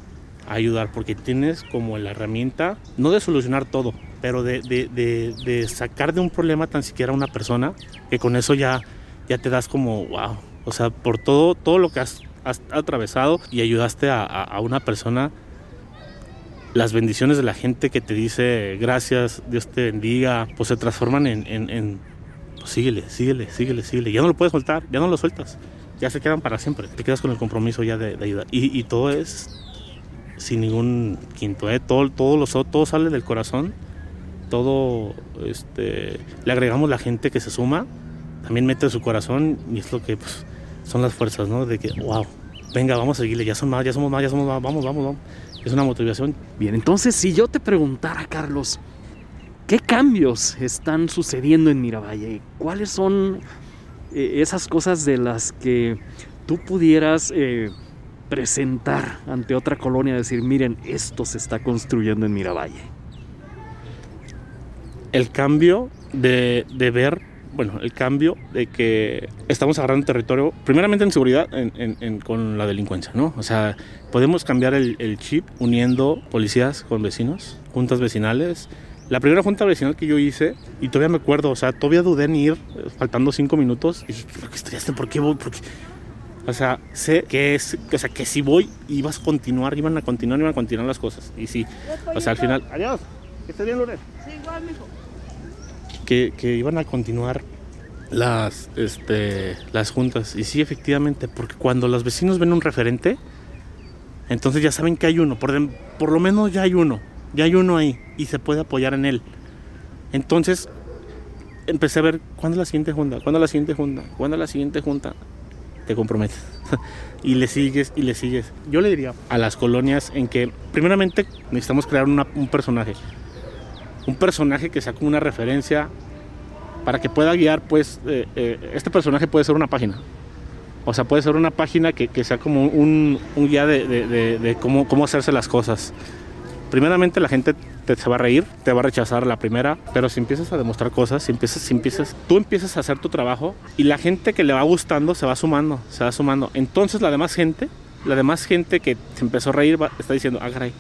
Speaker 9: a ayudar porque tienes como la herramienta, no de solucionar todo, pero de, de- de- sacar de un problema tan siquiera una persona que con eso ya, ya te das como, wow, o sea, por todo, todo lo que has, has atravesado y ayudaste a- a- una persona las bendiciones de la gente que te dice gracias, Dios te bendiga, pues se transforman en, pues síguele, síguele, síguele, síguele. Ya no lo puedes soltar, ya no lo sueltas, ya se quedan para siempre. Te quedas con el compromiso ya de, de ayudar. Y, y todo es sin ningún quinto, ¿eh? todo, todo, lo, todo sale del corazón, todo este, le agregamos la gente que se suma, también mete su corazón y es lo que pues, son las fuerzas, ¿no? De que, wow, venga, vamos a seguirle, ya son más, ya somos más, ya somos más, vamos, vamos, vamos. Es una motivación
Speaker 6: Bien, entonces si yo te preguntara, Carlos, ¿qué cambios están sucediendo en Miravalle? ¿Cuáles son eh, esas cosas de las que tú pudieras eh, presentar ante otra colonia? Decir, miren, esto se está construyendo en Miravalle.
Speaker 9: el cambio de, de ver, bueno, el cambio de que estamos agarrando territorio, primeramente en seguridad, en- con la delincuencia, ¿no? O sea, podemos cambiar el chip uniendo policías con vecinos, juntas vecinales. La primera junta vecinal que yo hice, y todavía me acuerdo, o sea, todavía dudé en ir, faltando cinco minutos, y dije, ¿por qué estudiaste? ¿Por qué voy? ¿Por qué? O sea, sé que es, o sea, que si voy, ibas a continuar, iban a continuar, iban a continuar las cosas. Y sí, o sea, al final, adiós, que estés bien, Lourdes que, que iban a continuar las, este, las juntas. Y sí, efectivamente, porque cuando los vecinos ven un referente, Entonces ya saben que hay uno, por, por lo menos ya hay uno, ya hay uno ahí y se puede apoyar en él. Entonces empecé a ver cuándo la siguiente junta, cuándo la siguiente junta, cuándo la siguiente junta. Te comprometes y le sigues y le sigues. Yo le diría a las colonias en que primeramente necesitamos crear un personaje. Un personaje que sea como una referencia para que pueda guiar, pues, eh, eh, este personaje puede ser una página. O sea, puede ser una página que, sea como un, guía de, cómo hacerse las cosas. Primeramente la gente te, se va a reír, te va a rechazar la primera, pero si empiezas a demostrar cosas, si empiezas, si empiezas, tú empiezas a hacer tu trabajo y la gente que le va gustando se va sumando, se va sumando. Entonces la demás gente, la demás gente que se empezó a reír va- está diciendo, ah, caray.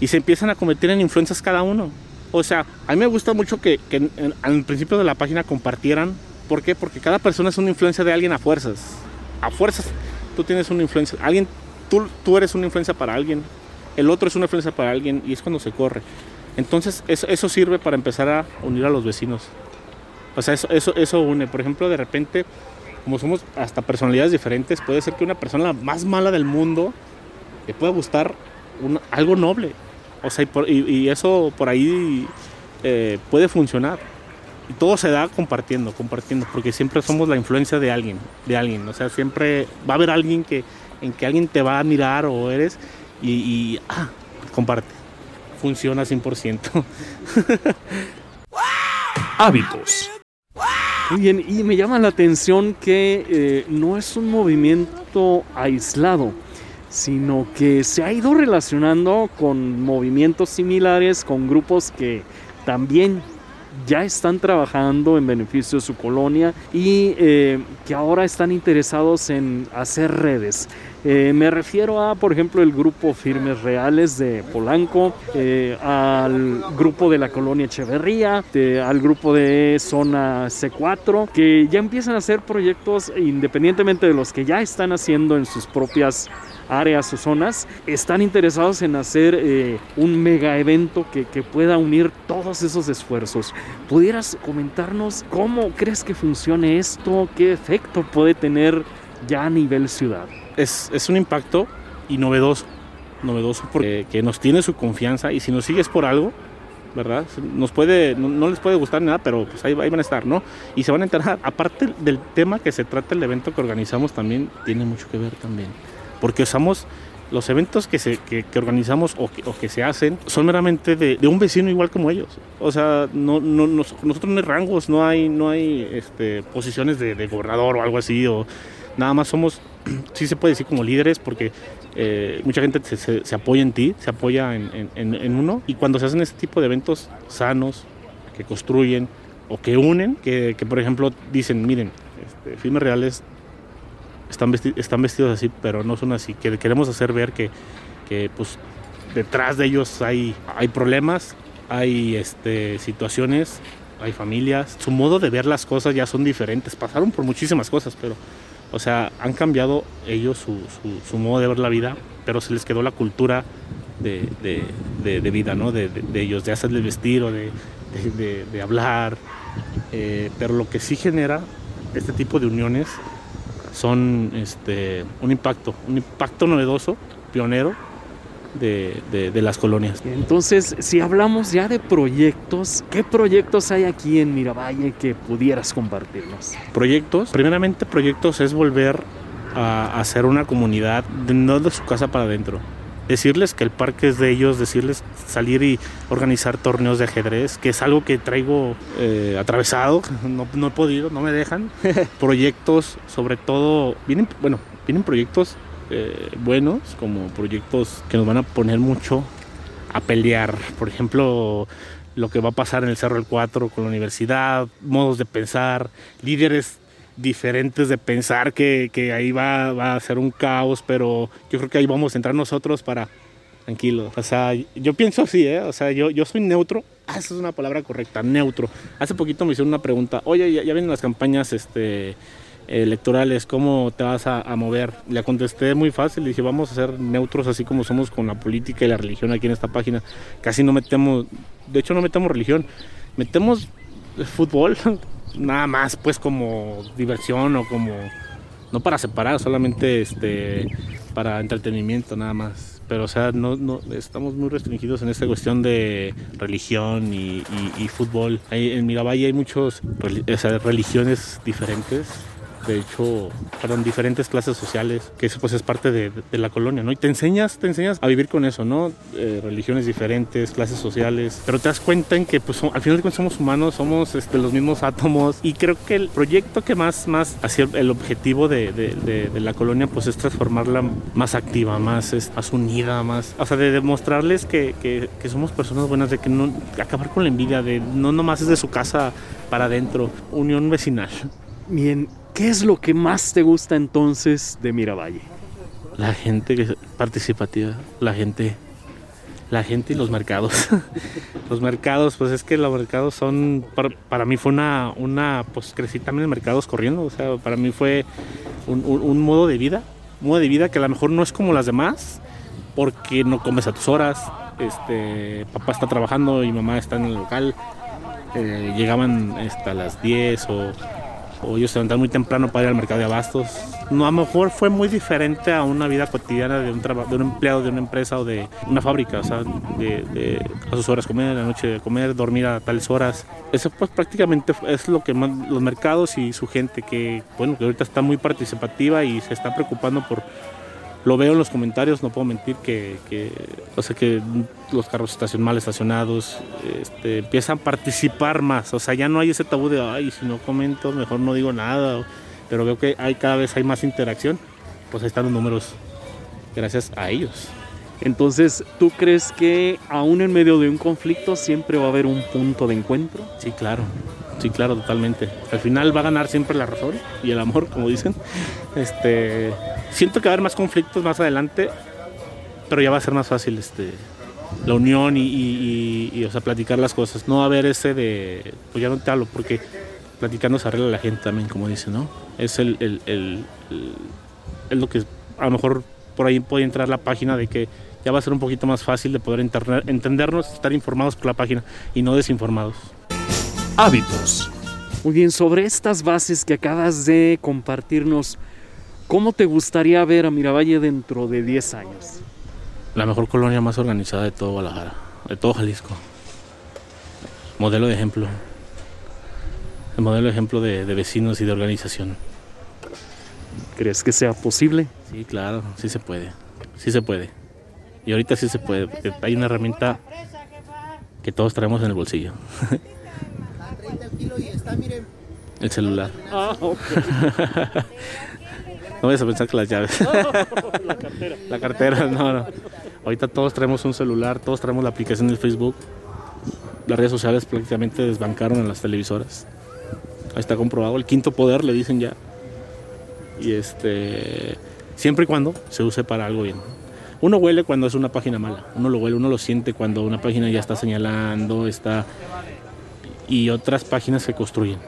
Speaker 9: Y se empiezan a convertir en influencias cada uno. O sea, a mí me gusta mucho que, que en- en- al principio de la página compartieran. ¿Por qué? Porque cada persona es una influencia de alguien a fuerzas. A fuerzas tú tienes una influencia. Alguien, tú, tú eres una influencia para alguien. El otro es una influencia para alguien y es cuando se corre. Entonces eso, sirve para empezar a unir a los vecinos. O sea, eso, eso, eso une. Por ejemplo, de repente, como somos hasta personalidades diferentes, puede ser que una persona más mala del mundo le pueda gustar algo noble. O sea, y eso por ahí eh, puede funcionar. Y todo se da compartiendo, compartiendo, porque siempre somos la influencia de alguien, de alguien. O sea, siempre va a haber alguien que, en que alguien te va a admirar o eres y, y, ah, comparte. Funciona 100%.
Speaker 2: Hábitos.
Speaker 6: Muy bien, y me llama la atención que eh, no es un movimiento aislado, sino que se ha ido relacionando con movimientos similares, con grupos que también ya están trabajando en beneficio de su colonia y eh, que ahora están interesados en hacer redes. Eh, me refiero a, por ejemplo, el grupo Firmes Reales de Polanco, eh, al grupo de la colonia Echeverría, de- al grupo de Zona C4, que ya empiezan a hacer proyectos independientemente de los que ya están haciendo en sus propias áreas o zonas, están interesados en hacer eh, un mega evento que, que pueda unir todos esos esfuerzos. ¿Pudieras comentarnos cómo crees que funcione esto? ¿Qué efecto puede tener ya a nivel ciudad?
Speaker 9: es, es un impacto y novedoso, novedoso porque que nos tiene su confianza y si nos sigues por algo, ¿verdad? Nos puede, no, les puede gustar nada, pero pues ahí, van a estar, ¿no? Y se van a enterar. Aparte del tema que se trata el evento que organizamos también tiene mucho que ver también, porque usamos los eventos que, se, que, organizamos o que, se hacen son meramente de, un vecino igual como ellos. O sea, no, no, nos- nosotros no hay rangos, no hay, no hay este, posiciones de, gobernador o algo así, nada más somos, sí se puede decir como líderes, porque eh, mucha gente se, se- se apoya en ti, se apoya en, en- en- uno, y cuando se hacen este tipo de eventos sanos, que construyen o que unen, que, que, por ejemplo dicen, miren, este, Firmes Reales están, vesti- están vestidos así, pero no son así, que queremos hacer ver que, que, pues detrás de ellos hay, hay problemas, hay este, situaciones, hay familias, su modo de ver las cosas ya son diferentes, pasaron por muchísimas cosas, pero, o sea, han cambiado ellos su, su- modo de ver la vida, pero se les quedó la cultura de, de- de- vida, ¿no? De, ellos, de hacerles vestir o de hablar, Eh, pero lo que sí genera este tipo de uniones son este, un impacto, un impacto novedoso, pionero de, de- de las colonias.
Speaker 6: Entonces, si hablamos ya de proyectos, ¿qué proyectos hay aquí en Miravalle que pudieras compartirnos?
Speaker 9: Proyectos, primeramente proyectos es volver a hacer una comunidad, de- no de su casa para adentro. Decirles que el parque es de ellos, decirles salir y organizar torneos de ajedrez, que es algo que traigo eh, atravesado, no, no he podido, no me dejan. proyectos, sobre todo, vienen, bueno, vienen proyectos eh, buenos, como proyectos que nos van a poner mucho a pelear. Por ejemplo, lo que va a pasar en el Cerro del 4 con la universidad, modos de pensar, líderes diferentes de pensar que, que ahí va, va a ser un caos, pero yo creo que ahí vamos a entrar nosotros para tranquilos. O sea, yo pienso así, ¿eh? O sea, yo, yo soy neutro. Ah, esa es una palabra correcta, neutro. Hace poquito me hicieron una pregunta, oye, ya, ya vienen las campañas este, electorales, ¿cómo te vas a, mover? Le contesté muy fácil, le dije, vamos a ser neutros así como somos con la política y la religión aquí en esta página. Casi no metemos, de hecho no metemos religión, metemos fútbol, nada más pues como diversión o como, no para separar, solamente este, para entretenimiento nada más. Pero, o sea, no, no estamos muy restringidos en esta cuestión de religión y, y- y fútbol. En Miravalle hay sea, religiones diferentes. De hecho, perdón, diferentes clases sociales, que eso pues es parte de, de la colonia, ¿no? Y te enseñas, te enseñas a vivir con eso, ¿no? Eh, religiones diferentes, clases sociales, pero te das cuenta en que pues al final de cuentas somos humanos, somos este, los mismos átomos y creo que el proyecto que más, más hacia el objetivo de, de- de- la colonia pues es transformarla más activa, más, es- más unida, más, o sea, de demostrarles que, que- que somos personas buenas, de que no, acabar con la envidia, de no nomás es de su casa para adentro, unión vecinal.
Speaker 6: Bien, ¿qué es lo que más te gusta entonces de Miravalle?
Speaker 9: La gente participativa, la gente, la gente y los mercados. los mercados, pues es que los mercados son, para, mí fue una, una, pues crecí también en mercados corriendo, o sea, para mí fue un, un- un modo de vida, un modo de vida que a lo mejor no es como las demás, porque no comes a tus horas, este, papá está trabajando y mamá está en el local, eh, llegaban hasta las 10 o, o ellos se levantaban muy temprano para ir al mercado de abastos. No, a lo mejor fue muy diferente a una vida cotidiana de un, de un empleado de una empresa o de una fábrica, o sea, de, de a sus horas comer, a la noche comer, dormir a tales horas. Eso pues prácticamente es lo que más los mercados y su gente que, bueno, que ahorita está muy participativa y se está preocupando por lo veo en los comentarios, no puedo mentir que, que, o sea, que los carros estacion mal estacionados este, empiezan a participar más. O sea, ya no hay ese tabú de, ay, si no comento, mejor no digo nada. Pero veo que hay cada vez hay más interacción. Pues ahí están los números gracias a ellos.
Speaker 6: Entonces, ¿tú crees que aún en medio de un conflicto siempre va a haber un punto de encuentro?
Speaker 9: Sí, claro. Sí, claro, totalmente. Al final va a ganar siempre la razón y el amor, como dicen. Este, siento que va a haber más conflictos más adelante, pero ya va a ser más fácil este, la unión y, o sea, platicar las cosas. No va a haber ese de, pues ya no te hablo, porque platicando se arregla la gente también, como dicen, ¿no? Es el, el- el- es lo que a lo mejor por ahí puede entrar la página de que ya va a ser un poquito más fácil de poder entendernos, estar informados por la página y no desinformados.
Speaker 2: Hábitos.
Speaker 6: Muy bien, sobre estas bases que acabas de compartirnos, ¿cómo te gustaría ver a Miravalle dentro de 10 años?
Speaker 9: La mejor colonia más organizada de todo Guadalajara, de todo Jalisco. Modelo de ejemplo. El modelo de ejemplo de, de vecinos y de organización.
Speaker 6: ¿Crees que sea posible?
Speaker 9: Sí, claro, sí se puede. Sí se puede. Y ahorita sí se puede, hay una herramienta que todos traemos en el bolsillo. El celular.
Speaker 6: Ah, ok.
Speaker 9: No vayas a pensar que las llaves.
Speaker 6: La cartera.
Speaker 9: La cartera, no, no. Ahorita todos traemos un celular, todos traemos la aplicación del Facebook. Las redes sociales prácticamente desbancaron a las televisoras. Ahí está comprobado. El quinto poder le dicen ya. Y este. Siempre y cuando se use para algo bien. Uno huele cuando es una página mala. Uno lo huele, uno lo siente cuando una página ya está señalando, está. Y otras páginas se construyen.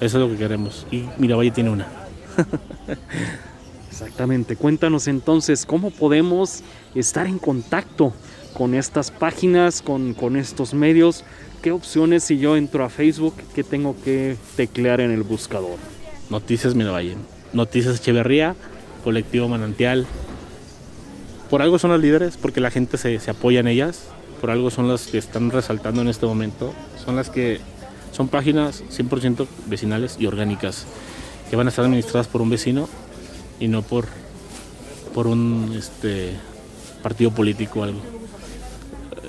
Speaker 9: Eso es lo que queremos. Y Miravalle tiene una.
Speaker 6: Exactamente. Cuéntanos entonces cómo podemos estar en contacto con estas páginas, con, con estos medios. ¿Qué opciones si yo entro a Facebook, qué tengo que teclear en el buscador?
Speaker 9: Noticias Miravalle, Noticias Echeverría, Colectivo Manantial. Por algo son las líderes, porque la gente se, se apoya en ellas. Por algo son las que están resaltando en este momento. Son las que son páginas 100% vecinales y orgánicas, que van a estar administradas por un vecino y no por, por un este, partido político o algo.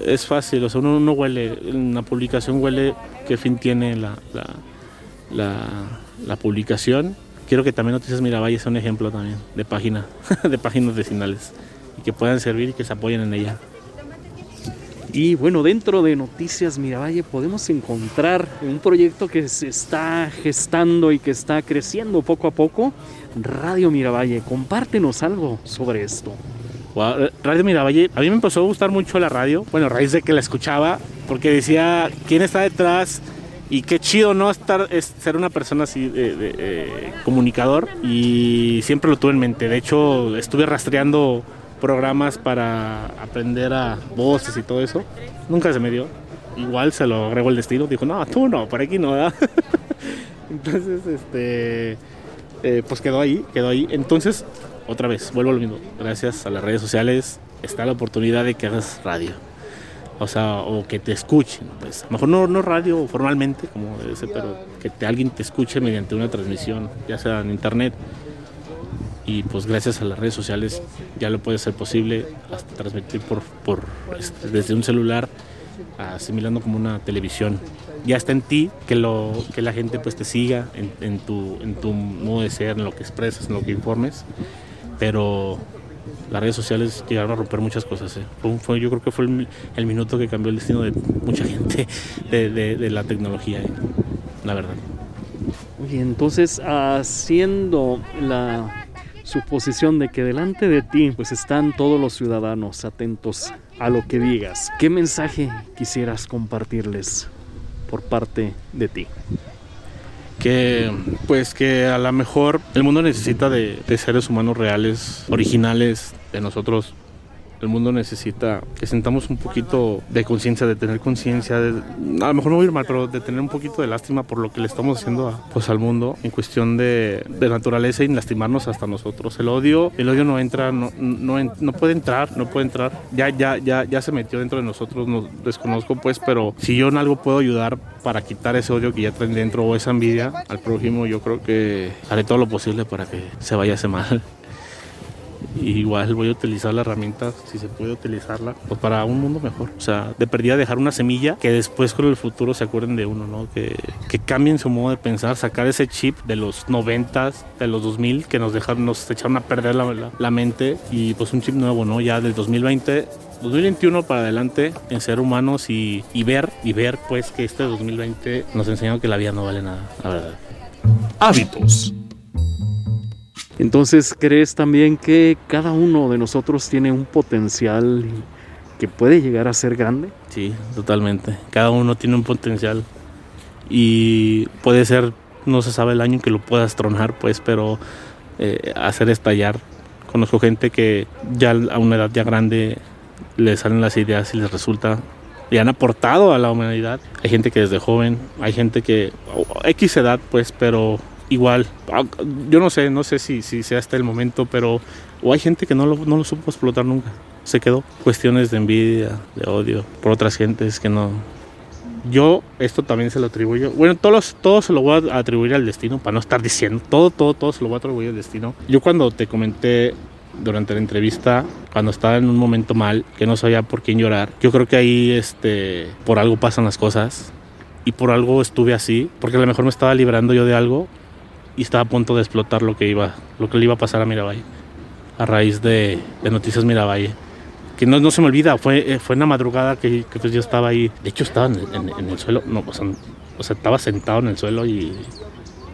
Speaker 9: Es fácil, o sea, uno, uno huele, en publicación huele qué fin tiene la, la publicación. Quiero que también Noticias Miravalle sea un ejemplo también de página, de páginas vecinales y que puedan servir y que se apoyen en ella.
Speaker 6: Y bueno, dentro de Noticias Miravalle podemos encontrar un proyecto que se está gestando y que está creciendo poco a poco. Radio Miravalle, compártenos algo sobre esto.
Speaker 9: Eh, Radio Miravalle, a mí me empezó a gustar mucho la radio, bueno, a raíz de que la escuchaba, porque decía quién está detrás y qué chido no estar es ser una persona así de, de, eh, comunicador y siempre lo tuve en mente. De hecho, estuve rastreando programas para aprender a voces y todo eso. Nunca se me dio. Igual se lo agregó el destino. Dijo, no, tú no, por aquí no. ¿verdad?". Entonces, este, eh, pues quedó ahí, quedó ahí. Entonces, otra vez, vuelvo a lo mismo. Gracias a las redes sociales está la oportunidad de que hagas radio. O sea, o que te escuchen. Pues, a lo mejor no, no radio formalmente, como debe ser, pero que alguien te escuche mediante una transmisión, ya sea en internet. Y pues gracias a las redes sociales ya lo puede ser posible hasta transmitir por, por este, desde un celular, asimilando como una televisión. Ya está en ti que, lo, que la gente pues te siga en, tu, en tu modo de ser, en lo que expresas, en lo que informes. Pero las redes sociales llegaron a romper muchas cosas. ¿eh? Fue, yo creo que fue el, minuto que cambió el destino de mucha gente de, la tecnología, ¿eh? la verdad.
Speaker 6: Oye, entonces haciendo la suposición de que delante de ti pues están todos los ciudadanos atentos a lo que digas, ¿qué mensaje quisieras compartirles por parte de ti?
Speaker 9: que pues que a lo mejor el mundo necesita de, de seres humanos reales, originales, de nosotros. El mundo necesita que sentamos un poquito de conciencia, de tener conciencia, a lo mejor no voy a ir mal, pero de tener un poquito de lástima por lo que le estamos haciendo pues, al mundo en cuestión de, de naturaleza y lastimarnos hasta nosotros. El odio, el odio no entra, no, no, no puede entrar, no puede entrar. Ya, ya, ya, ya se metió dentro de nosotros, no desconozco pues, pero si yo en algo puedo ayudar para quitar ese odio que ya traen dentro o esa envidia al prójimo, yo creo que haré todo lo posible para que se vaya ese mal. Igual voy a utilizar la herramienta, si se puede utilizarla, pues para un mundo mejor. O sea, de perdida dejar una semilla que después con el futuro se acuerden de uno, ¿no? Que, que cambien su modo de pensar, sacar ese chip de los 90, de los 2000, que nos dejaron, nos echaron a perder la, la- la mente y pues un chip nuevo, ¿no? Ya del 2020 2021 para adelante en ser humanos y, y ver y ver pues que este 2020 nos enseñó que la vida no vale nada, la verdad.
Speaker 2: Hábitos.
Speaker 6: Entonces, ¿crees también que cada uno de nosotros tiene un potencial que puede llegar a ser grande?
Speaker 9: Sí, totalmente. Cada uno tiene un potencial y puede ser, no se sabe el año que lo puedas tronar, pues, pero eh, hacer estallar. Conozco gente que ya a una edad ya grande le salen las ideas y les resulta y han aportado a la humanidad. Hay gente que desde joven, hay gente que o- X edad, pues, pero igual, ah, yo no sé, no sé si, si sea hasta el momento, pero o hay gente que no lo, no lo supo explotar nunca. Se quedó. Cuestiones de envidia, de odio por otras gentes que no. Yo esto también se lo atribuyo. Bueno, todos, todo se lo voy a atribuir al destino, para no estar diciendo. Todo, todo, todo se lo voy a atribuir al destino. Yo cuando te comenté durante la entrevista, cuando estaba en un momento mal, que no sabía por quién llorar, yo creo que ahí este, por algo pasan las cosas. Y por algo estuve así, porque a lo mejor me estaba librando yo de algo y estaba a punto de explotar lo que iba, lo que le iba a pasar a Miravalle a raíz de, Noticias Miravalle. Que no, no se me olvida, fue, eh, fue en la madrugada que, que, pues yo estaba ahí. De hecho, estaba en, el suelo, no, o sea, estaba sentado en el suelo y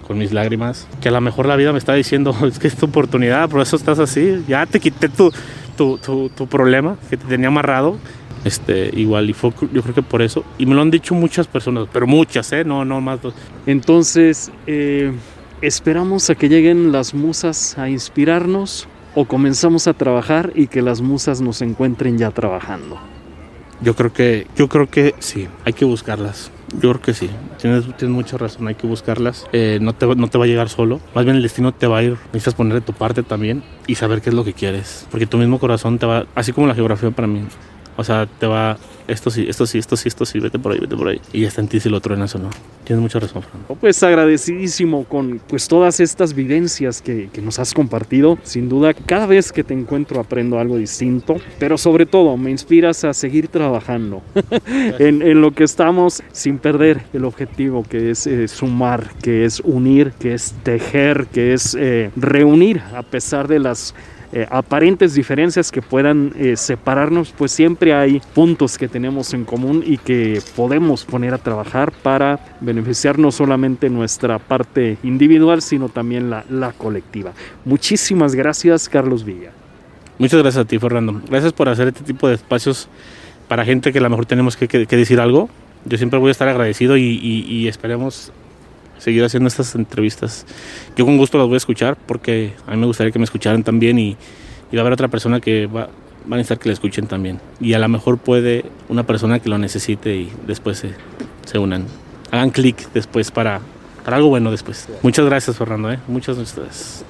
Speaker 9: con mis lágrimas. Que a lo mejor la vida me está diciendo, es que es tu oportunidad, por eso estás así. Ya te quité tu, tu, tu, tu problema que te tenía amarrado. Este, igual, y fue, yo creo que por eso. Y me lo han dicho muchas personas, pero muchas, ¿eh? No, no más dos.
Speaker 6: Entonces, eh, ¿esperamos a que lleguen las musas a inspirarnos o comenzamos a trabajar y que las musas nos encuentren ya trabajando?
Speaker 9: Yo creo que, yo creo que sí, hay que buscarlas. Yo creo que sí, tienes, tienes mucha razón, hay que buscarlas. Eh, no, te, no te va a llegar solo, más bien el destino te va a ir. Necesitas poner de tu parte también y saber qué es lo que quieres. Porque tu mismo corazón te va, así como la geografía para mí. O sea, te va, esto sí, esto sí, esto sí, esto sí, vete por ahí, vete por ahí. Y está en ti si lo truenas o no. Tienes mucha razón, Fernando.
Speaker 6: Pues agradecidísimo con pues todas estas vivencias que, que nos has compartido. Sin duda, cada vez que te encuentro aprendo algo distinto, pero sobre todo me inspiras a seguir trabajando en, en lo que estamos sin perder el objetivo que es eh, sumar, que es unir, que es tejer, que es eh, reunir a pesar de las eh, aparentes diferencias que puedan eh, separarnos, pues siempre hay puntos que tenemos en común y que podemos poner a trabajar para beneficiar no solamente nuestra parte individual, sino también la, la colectiva. Muchísimas gracias, Carlos Villa.
Speaker 9: Muchas gracias a ti, Fernando. Gracias por hacer este tipo de espacios para gente que a lo mejor tenemos que, decir algo. Yo siempre voy a estar agradecido y- y esperemos seguir haciendo estas entrevistas. Yo con gusto las voy a escuchar porque a mí me gustaría que me escucharan también y, y va a haber otra persona que va, va a necesitar que la escuchen también. Y a lo mejor puede una persona que lo necesite y después se, se unan. Hagan clic después para, para algo bueno después. Muchas gracias, Fernando. ¿eh? Muchas gracias.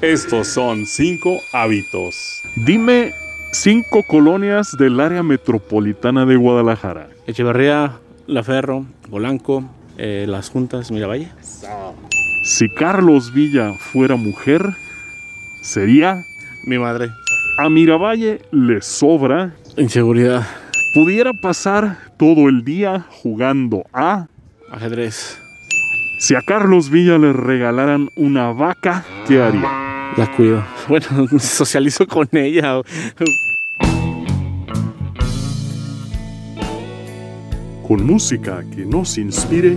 Speaker 5: Estos son cinco hábitos.
Speaker 11: Dime cinco colonias del área metropolitana de Guadalajara.
Speaker 9: Echeverría, La Ferro, Polanco, eh, Las Juntas, Miravalle.
Speaker 11: Si Carlos Villa fuera mujer, sería
Speaker 9: Mi madre.
Speaker 11: a Miravalle le sobra.
Speaker 9: Inseguridad.
Speaker 11: Pudiera pasar todo el día jugando a...
Speaker 9: Ajedrez.
Speaker 11: Si a Carlos Villa le regalaran una vaca, ¿qué haría?
Speaker 9: La cuido. Bueno, socializo con ella.
Speaker 11: Con música que nos inspire,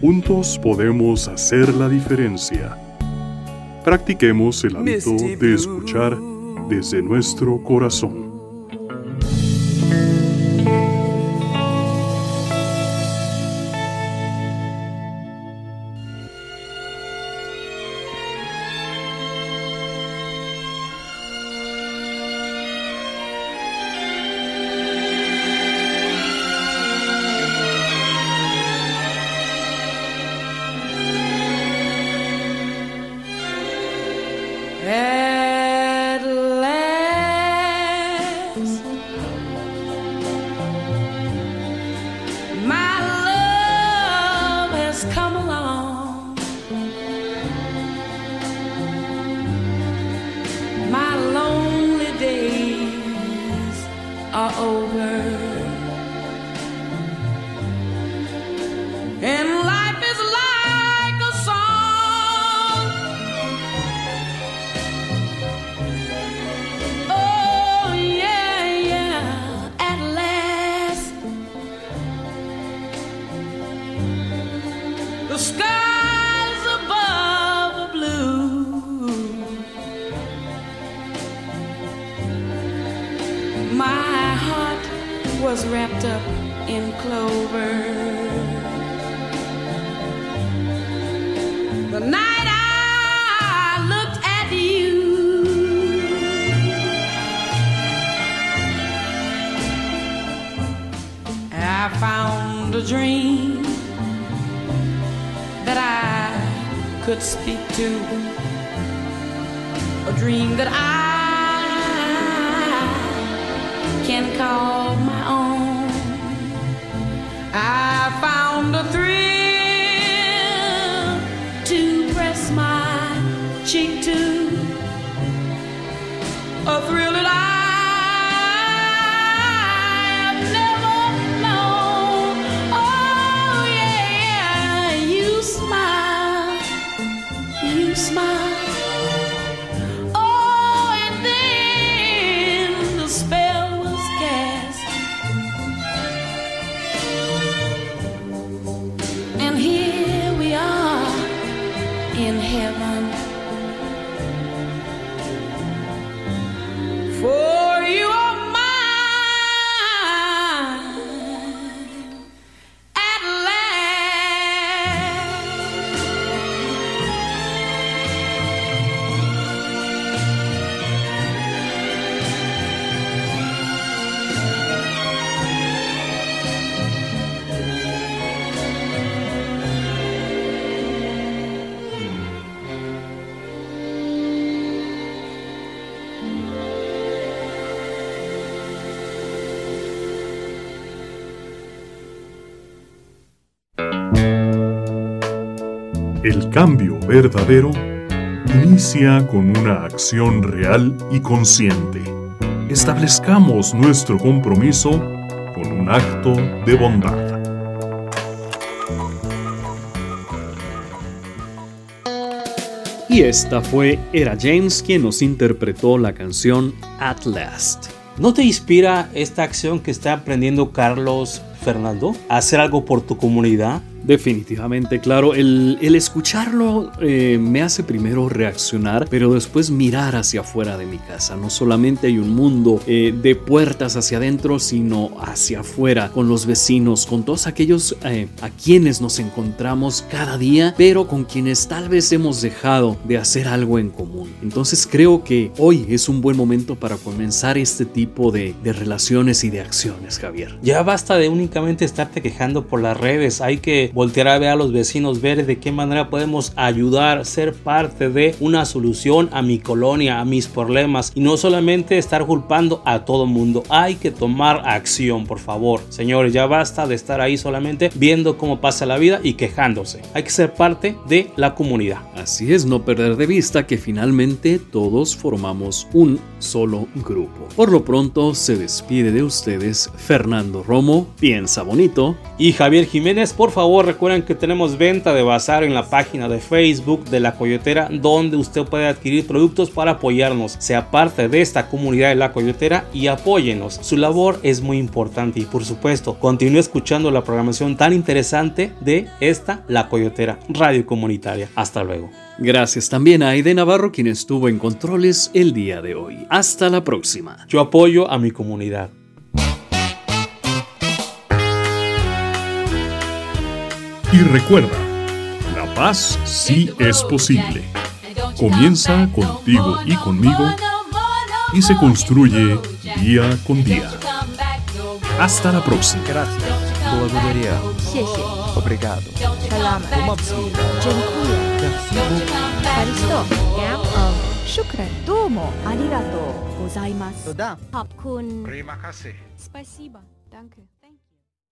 Speaker 11: juntos podemos hacer la diferencia. Practiquemos el hábito de escuchar desde nuestro corazón. El cambio verdadero inicia con una acción real y consciente. Establezcamos nuestro compromiso con un acto de bondad.
Speaker 4: Y esta fue Era James quien nos interpretó la canción At Last.
Speaker 5: ¿No te inspira esta acción que está aprendiendo Carlos Fernando? ¿A hacer algo por tu comunidad?
Speaker 4: Definitivamente, claro. El, escucharlo eh, me hace primero reaccionar, pero después mirar hacia afuera de mi casa. No solamente hay un mundo eh, de puertas hacia adentro, sino hacia afuera, con los vecinos, con todos aquellos eh, a quienes nos encontramos cada día, pero con quienes tal vez hemos dejado de hacer algo en común. Entonces creo que hoy es un buen momento para comenzar este tipo de, de relaciones y de acciones, Javier.
Speaker 5: Ya basta de únicamente estarte quejando por las redes. Hay que voltear a ver a los vecinos, ver de qué manera podemos ayudar, ser parte de una solución a mi colonia, a mis problemas y no solamente estar culpando a todo mundo. Hay que tomar acción, por favor. Señores, ya basta de estar ahí solamente viendo cómo pasa la vida y quejándose. Hay que ser parte de la comunidad.
Speaker 4: Así es, no perder de vista que finalmente todos formamos un solo grupo. Por lo pronto se despide de ustedes Fernando Romo, piensa bonito.
Speaker 5: Y Javier Jiménez, por favor recuerden que tenemos venta de bazar en la página de Facebook de La Coyotera donde usted puede adquirir productos para apoyarnos. Sea parte de esta comunidad de La Coyotera y apóyenos. Su labor es muy importante y por supuesto continúe escuchando la programación tan interesante de esta La Coyotera Radio Comunitaria. Hasta luego.
Speaker 4: Gracias también a Aide Navarro quien estuvo en controles el día de hoy. Hasta la próxima.
Speaker 5: Yo apoyo a mi comunidad.
Speaker 2: Y recuerda, la paz sí es posible. Comienza contigo y conmigo y se construye día con día. Hasta la próxima.
Speaker 12: Gracias.